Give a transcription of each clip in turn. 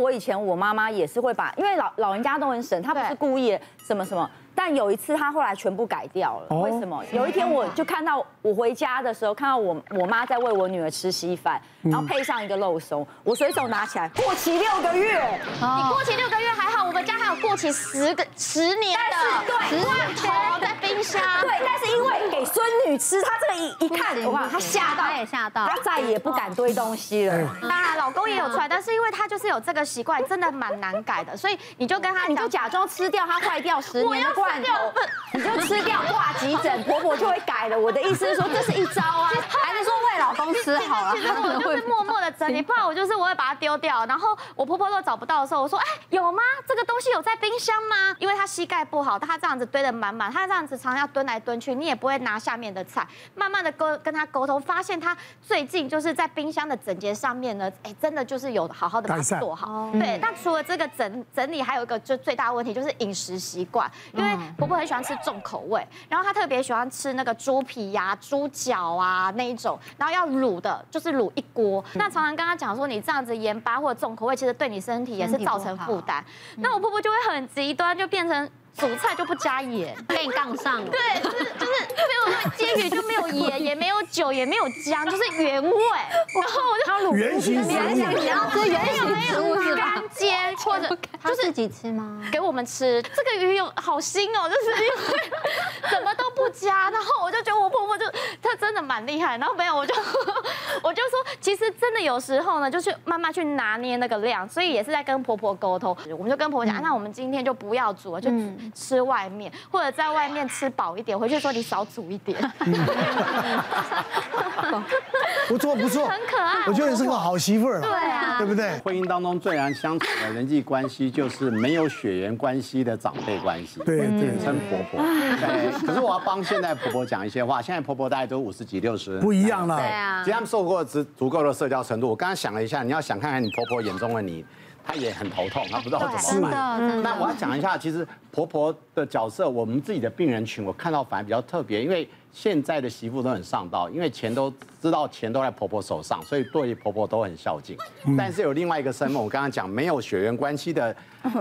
我以前我妈妈也是会把，因为老老人家都很省，她不是故意的什么什么。但有一次，他后来全部改掉了。为什么？有一天，我 就看到我回家的时候，看到我我妈在喂我女儿吃稀饭，然后配上一个肉松，我随手拿起来，过期六个月。你过期六个月还好，我们家还有过期十个十年的，对，女吃，她这个一一看，哇，她吓到，也吓到，她再也不敢堆东西了。当然，老公也有出来，但是因为他就是有这个习惯，真的蛮难改的，所以你就跟他，你就假装吃掉它坏掉十年的罐头。你就吃掉挂急诊，婆婆就会改了。我的意思是说，这是一招啊，吃好了？其实 我就是默默的整理，不然我就是我会把它丢掉。然后我婆婆都找不到的时候，我说：哎，有吗？这个东西有在冰箱吗？因为她膝盖不好，她这样子堆得满满，她这样子常常要蹲来蹲去，你也不会拿下面的菜。慢慢的沟跟她沟通，发现她最近就是在冰箱的整洁上面呢，哎，真的就是有好好的把它做好。对，那除了这个整整理，还有一个就最大的问题就是饮食习惯，因为婆婆很喜欢吃重口味，然后她特别喜欢吃那个猪皮呀、猪脚啊那一种，然后要卤的，就是卤一锅。那常常跟他讲说，你这样子盐巴或者重口味，其实对你身体也是造成负担。那我婆婆就会很极端，就变成。煮菜就不加盐，被你杠上了。对，就是就是，所以我说煎鱼就没有盐，也没有酒，也没有姜，就是原味。然后我就他卤原形，原形，你要吃原形食物是吧？干煎或者就是自己吃吗？给我们吃。这个鱼有好腥哦，就是因为什么都不加。然后我就觉得我婆婆就她真的蛮厉害。然后没有，我就 我就说，其实真的有时候呢，就是慢慢去拿捏那个量。所以也是在跟婆婆沟通。我们就跟婆婆讲，那我们今天就不要煮了，就。吃外面，或者在外面吃饱一点，回去说你少煮一点。不错不错，很可爱。我觉得你是个好媳妇儿。对啊，对不对？婚姻当中最难相处的人际关系，就是没有血缘关系的长辈关系。对对，称婆婆。对。可是我要帮现在婆婆讲一些话。现在婆婆大概都五十几、六十，不一样了。对啊。其实他们受过足足够的社交程度。我刚刚想了一下，你要想看看你婆婆眼中的你。她也很头痛，她不知道怎么办。那我要讲一下，其实婆婆的角色，我们自己的病人群，我看到反而比较特别，因为。现在的媳妇都很上道，因为钱都知道钱都在婆婆手上，所以对婆婆都很孝敬。但是有另外一个身份，我刚刚讲没有血缘关系的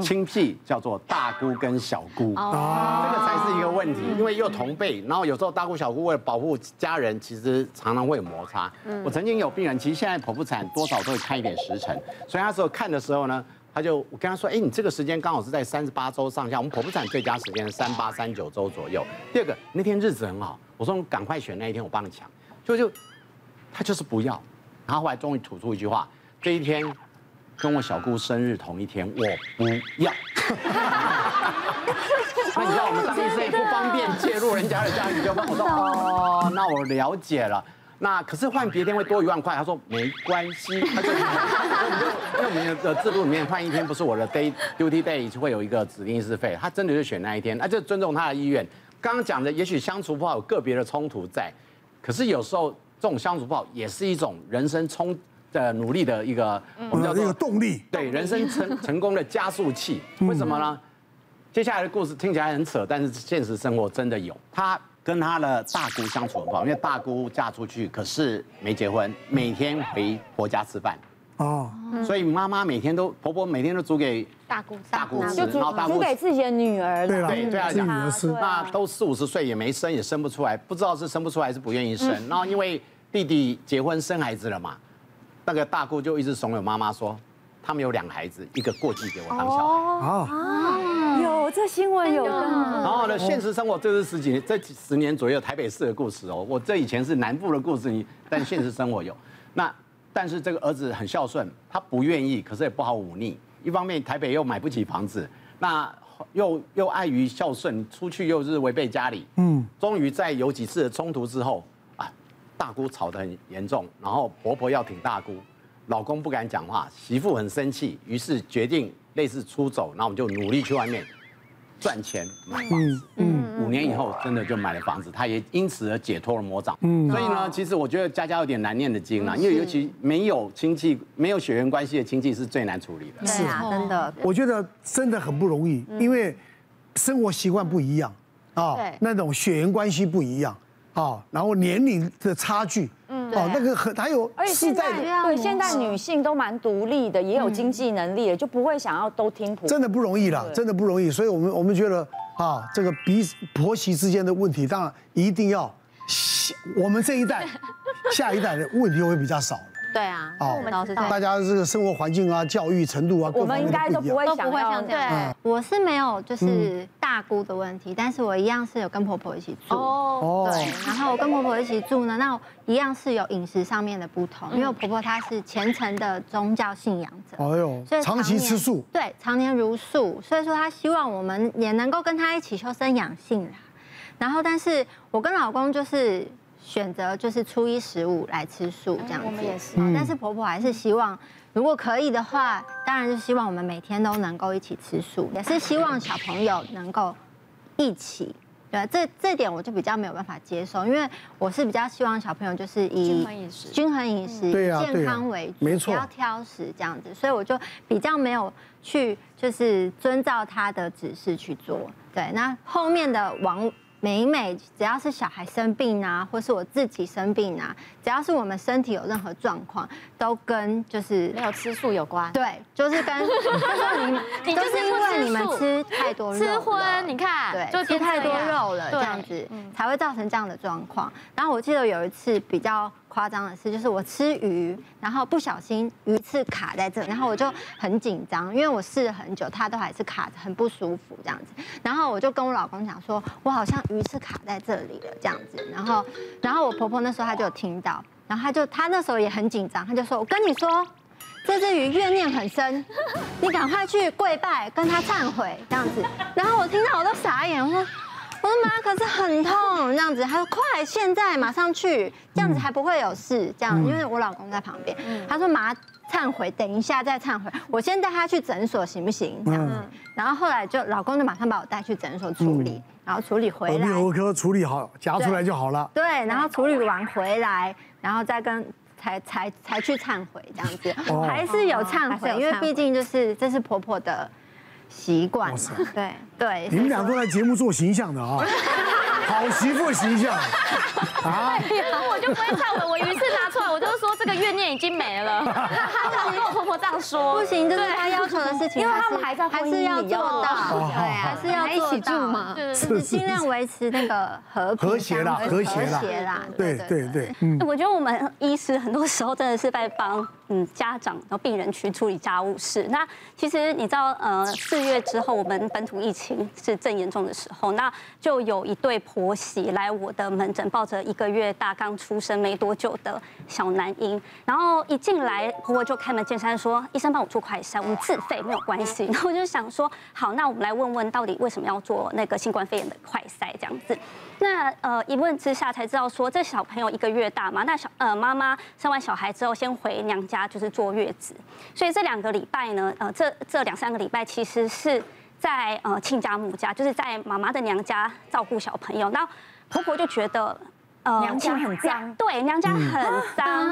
亲戚叫做大姑跟小姑，这个才是一个问题，因为又同辈，然后有时候大姑小姑为了保护家人，其实常常会有摩擦。我曾经有病人，其实现在剖腹产多少都会看一点时辰，所以那时候看的时候呢。他就我跟他说，哎，你这个时间刚好是在三十八周上下，我们剖腹产最佳时间是三八三九周左右。第二个那天日子很好，我说赶快选那一天，我帮你抢。就就他就是不要，然后后来终于吐出一句话，这一天跟我小姑生日同一天，我不要。那你知道我们当医生不方便介入人家的家庭，就跟我说哦，那我了解了。那可是换别天会多一万块，他说没关系，他就，因为我们的制度里面换一天不是我的 day duty day 会有一个指定医师费，他真的就选那一天，那就尊重他的意愿。刚刚讲的也许相处不好有个别的冲突在，可是有时候这种相处不好也是一种人生冲的努力的一个我们叫做一个动力，对人生成 成功的加速器。为什么呢？接下来的故事听起来很扯，但是现实生活真的有他。跟他的大姑相处很不好，因为大姑嫁出去，可是没结婚，每天回婆家吃饭。哦，所以妈妈每天都婆婆每天都煮给大姑大姑吃，然后大姑煮给自己的女儿。对对，对啊，女儿吃。那都四五十岁也没生，也生不出来，不知道是生不出来还是不愿意生。然后因为弟弟结婚生孩子了嘛，那个大姑就一直怂恿妈妈说，他们有两个孩子，一个过继给我当小孩。啊。有这新闻有的，然后呢，现实生活这是十几年，这十年左右台北市的故事哦。我这以前是南部的故事，你但现实生活有。那但是这个儿子很孝顺，他不愿意，可是也不好忤逆。一方面台北又买不起房子，那又又碍于孝顺，出去又是违背家里。嗯，终于在有几次的冲突之后啊，大姑吵得很严重，然后婆婆要挺大姑，老公不敢讲话，媳妇很生气，于是决定。类似出走，那我们就努力去外面赚钱买房子。嗯，五年以后真的就买了房子，他也因此而解脱了魔掌。嗯，所以呢，其实我觉得家家有点难念的经啦，因为尤其没有亲戚、没有血缘关系的亲戚是最难处理的。是啊，真的。我觉得真的很不容易，因为生活习惯不一样啊，那种血缘关系不一样啊，然后年龄的差距，嗯，哦，那个很还有而且现在对现在女性都蛮独立的，也有经济能力的，就不会想要都听婆婆。真的不容易了，真的不容易。所以我们我们觉得啊，这个彼婆媳之间的问题，当然一定要，我们这一代、下一代的问题会比较少。对啊，哦我们都是这样。大家这个生活环境啊、教育程度啊，我们应该都不会都不会像这样。对。我是没有就是大姑的问题，但是我一样是有跟婆婆一起住。哦，哦，对，然后我跟婆婆一起住呢，那一样是有饮食上面的不同，因为我婆婆她是虔诚的宗教信仰者，哎呦所以，长期吃素，对，常年如素，所以说她希望我们也能够跟她一起修身养性啦。然后，但是我跟老公就是选择就是初一十五来吃素这样子，我们也是哦但是婆婆还是希望，如果可以的话，当然是希望我们每天都能够一起吃素，也是希望小朋友能够一起。对，这这点我就比较没有办法接受，因为我是比较希望小朋友就是以均衡饮食均衡饮食、对啊健康为主，没错不要挑食这样子，所以我就比较没有去就是遵照他的指示去做。对，那后面的往。每每只要是小孩生病啊，或是我自己生病啊，只要是我们身体有任何状况，都跟就是没有吃素有关。对，就是跟 就是你你就是你们吃太多肉吃荤，你看，对，就吃太多肉了，这样子嗯才会造成这样的状况。然后我记得有一次比较夸张的事，就是我吃鱼，然后不小心鱼刺卡在这里，然后我就很紧张，因为我试了很久，它都还是卡着，很不舒服这样子。然后我就跟我老公讲说，我好像鱼刺卡在这里了这样子。然后，然后我婆婆那时候她就有听到，然后她就她那时候也很紧张，她就说，我跟你说。这只鱼怨念很深，你赶快去跪拜，跟他忏悔这样子。然后我听到我都傻眼，我说我的妈，可是很痛这样子。他说快，现在马上去，这样子还不会有事。这样，因为我老公在旁边，他说妈忏悔，等一下再忏悔，我先带他去诊所行不行？这样子。然后后来就老公就马上把我带去诊所处理，然后处理回来，耳鼻喉科处理好，夹出来就好了。对，然后处理完回来，然后再跟。才才才去忏悔这样子，还是有忏悔，因为毕竟就是这是婆婆的习惯。对。对，你们俩都在节目做形象的啊，好媳妇形象。啊。我就不会忏悔，我鱼刺拿出来，我就说这个怨念已经没了。他跟我婆婆这样说，不行，这是他要求的事情，因为他们还在还是要做到，对，还是要一起住嘛，就是尽量维持那个和和谐啦，和谐啦，和谐啦，对对对，嗯，我觉得我们医师很多时候真的是在帮嗯家长然后病人去处理家务事。那其实你知道，呃，四月之后我们本土疫情是正严重的时候，那就有一对婆媳来我的门诊，抱着一个月大刚出生没多久的小男婴，然后一进来婆婆就开门见山说：“医生帮我做快筛，我们自费没有关系。”然后我就想说：“好，那我们来问问到底为什么要做那个新冠肺炎的快筛这样子。”那呃一问之下才知道说，这小朋友一个月大嘛，那小呃妈妈生完小孩之后先回娘家就是坐月子，所以这两个礼拜呢，呃这这两三个礼拜其实是在呃亲家母家，就是在妈妈的娘家照顾小朋友，那婆婆就觉得。呃，娘家很脏，对，娘家很脏，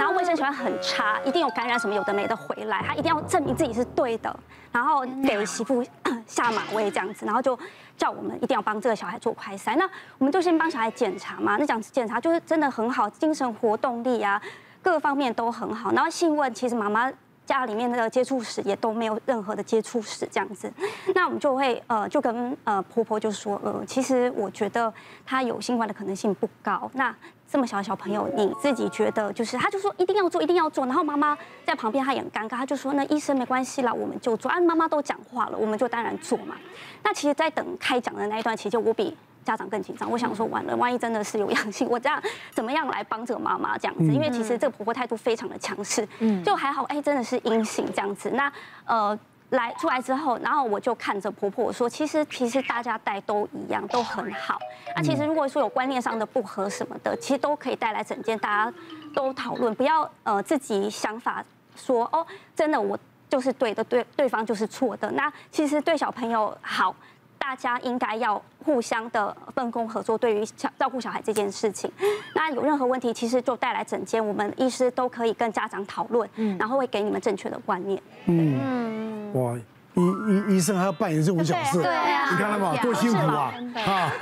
然后卫生习惯很差，一定有感染什么有的没的回来，她一定要证明自己是对的，然后给媳妇 下马威这样子，然后就叫我们一定要帮这个小孩做快筛。那我们就先帮小孩检查嘛，那讲检查就是真的很好，精神活动力啊，各方面都很好。然后信问，其实妈妈。家里面的接触史也都没有任何的接触史这样子，那我们就会呃就跟呃婆婆就说呃其实我觉得他有新冠的可能性不高。那这么小的小朋友，你自己觉得就是他就说一定要做一定要做，然后妈妈在旁边她也很尴尬，她就说那医生没关系啦，我们就做啊，妈妈都讲话了，我们就当然做嘛。那其实，在等开讲的那一段期间，我比。家长更紧张，我想说完了，万一真的是有阳性，我这样怎么样来帮这个妈妈这样子？因为其实这个婆婆态度非常的强势，嗯就还好，哎，真的是阴性这样子。那呃来出来之后，然后我就看着婆婆说，其实其实大家带都一样，都很好。那其实如果说有观念上的不合什么的，其实都可以带来整件，大家都讨论，不要呃自己想法说哦，真的我就是对的，对对方就是错的。那其实对小朋友好。大家应该要互相的分工合作，对于小照顾小孩这件事情，那有任何问题，其实就带来整间，我们医师都可以跟家长讨论，嗯。然后会给你们正确的观念。嗯，哇，医医医生还要扮演这种角色，对啊，你看到吗？多辛苦啊！啊，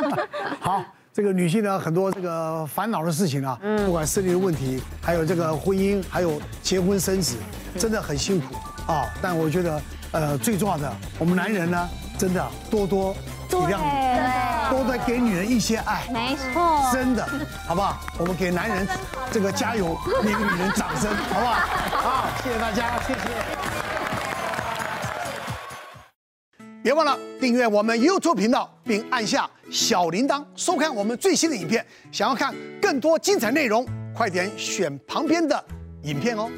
好，这个女性呢，很多这个烦恼的事情啊，不管生理的问题，还有这个婚姻，还有结婚生子，真的很辛苦啊。但我觉得，呃，最重要的，我们男人呢，真的多多体谅，多多给女人一些爱，没错，真的，好不好？我们给男人这个加油，给女人掌声，好不好？好，谢谢大家，谢谢。别忘了订阅我们 YouTube 频道，并按下小铃铛，收看我们最新的影片。想要看更多精彩内容，快点选旁边的影片哦。